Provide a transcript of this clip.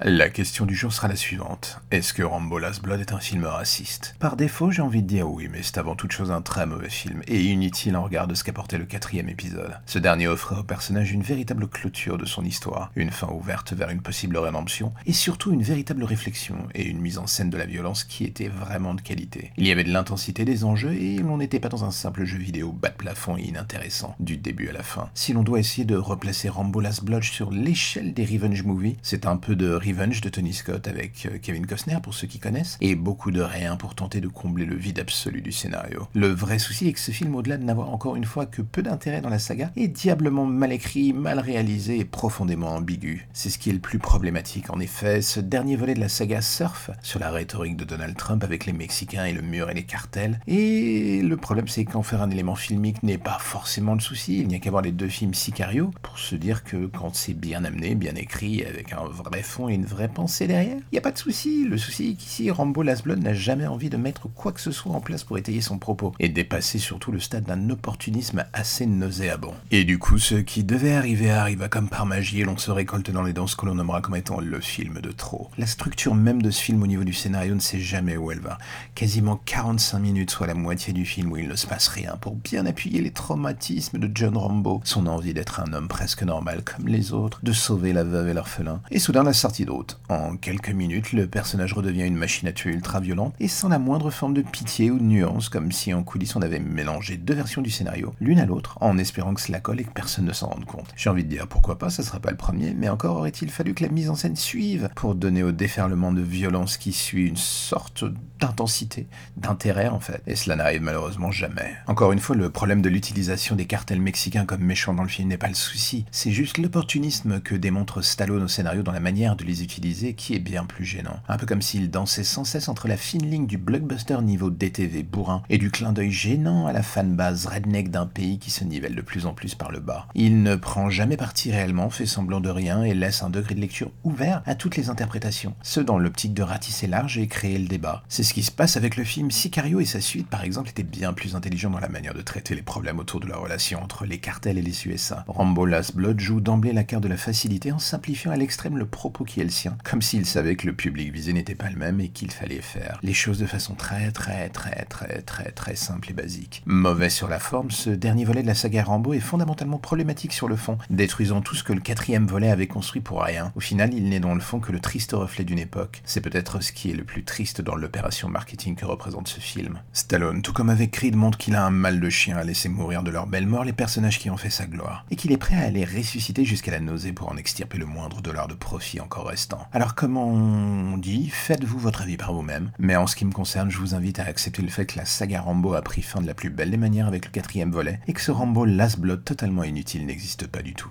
La question du jour sera la suivante. Est-ce que Rambo Last Blood est un film raciste? Par défaut, j'ai envie de dire oui, mais c'est avant toute chose un très mauvais film, et inutile en regard de ce qu'apportait le quatrième épisode. Ce dernier offrait au personnage une véritable clôture de son histoire, une fin ouverte vers une possible rédemption, et surtout une véritable réflexion et une mise en scène de la violence qui était vraiment de qualité. Il y avait de l'intensité des enjeux, et l'on n'était pas dans un simple jeu vidéo bas de plafond et inintéressant, du début à la fin. Si l'on doit essayer de replacer Rambo Last Blood sur l'échelle des revenge movies, c'est un peu de Revenge de Tony Scott avec euh, Kevin Costner pour ceux qui connaissent, et beaucoup de rien pour tenter de combler le vide absolu du scénario. Le vrai souci est que ce film, au-delà de n'avoir encore une fois que peu d'intérêt dans la saga, est diablement mal écrit, mal réalisé et profondément ambigu. C'est ce qui est le plus problématique. En effet, ce dernier volet de la saga surfe sur la rhétorique de Donald Trump avec les Mexicains et le mur et les cartels. Et le problème, c'est qu'en faire un élément filmique n'est pas forcément le souci. Il n'y a qu'à voir les deux films Sicario pour se dire que quand c'est bien amené, bien écrit, avec un vrai fond et une vraie penser derrière. Il n'y a pas de souci. Le souci est qu'ici, Rambo Last Blood n'a jamais envie de mettre quoi que ce soit en place pour étayer son propos, et dépasser surtout le stade d'un opportunisme assez nauséabond. Et du coup, ce qui devait arriver arriva comme par magie, et l'on se récolte dans les ce que l'on nommera comme étant le film de trop. La structure même de ce film au niveau du scénario ne sait jamais où elle va. Quasiment 45 minutes, soit la moitié du film où il ne se passe rien, pour bien appuyer les traumatismes de John Rambo, son envie d'être un homme presque normal comme les autres, de sauver la veuve et l'orphelin, et soudain la sortie En quelques minutes, le personnage redevient une machine à tuer ultra violente et sans la moindre forme de pitié ou de nuance, comme si en coulisses on avait mélangé deux versions du scénario, l'une à l'autre, en espérant que cela colle et que personne ne s'en rende compte. J'ai envie de dire pourquoi pas, ça sera pas le premier, mais encore aurait-il fallu que la mise en scène suive pour donner au déferlement de violence qui suit une sorte d'intensité, d'intérêt en fait. Et cela n'arrive malheureusement jamais. Encore une fois, le problème de l'utilisation des cartels mexicains comme méchants dans le film n'est pas le souci, c'est juste l'opportunisme que démontre Stallone au scénario dans la manière de les utiliser qui est bien plus gênant. Un peu comme s'il dansait sans cesse entre la fine ligne du blockbuster niveau DTV bourrin et du clin d'œil gênant à la fanbase redneck d'un pays qui se nivelle de plus en plus par le bas. Il ne prend jamais parti réellement, fait semblant de rien et laisse un degré de lecture ouvert à toutes les interprétations, ce dans l'optique de ratisser large et créer le débat. C'est ce qui se passe avec le film Sicario et sa suite par exemple était bien plus intelligent dans la manière de traiter les problèmes autour de la relation entre les cartels et les USA. Rambo Last Blood joue d'emblée la carte de la facilité en simplifiant à l'extrême le propos qui est comme s'il savait que le public visé n'était pas le même et qu'il fallait faire les choses de façon très très très très très très simple et basique. Mauvais sur la forme, ce dernier volet de la saga Rambo est fondamentalement problématique sur le fond, détruisant tout ce que le quatrième volet avait construit pour rien. Au final, il n'est dans le fond que le triste reflet d'une époque. C'est peut-être ce qui est le plus triste dans l'opération marketing que représente ce film. Stallone, tout comme avec Creed, montre qu'il a un mal de chien à laisser mourir de leur belle mort les personnages qui ont fait sa gloire, et qu'il est prêt à les ressusciter jusqu'à la nausée pour en extirper le moindre dollar de profit encore Alors comme on dit, faites-vous votre avis par vous-même, mais en ce qui me concerne, je vous invite à accepter le fait que la saga Rambo a pris fin de la plus belle des manières avec le quatrième volet, et que ce Rambo Last Blood totalement inutile n'existe pas du tout.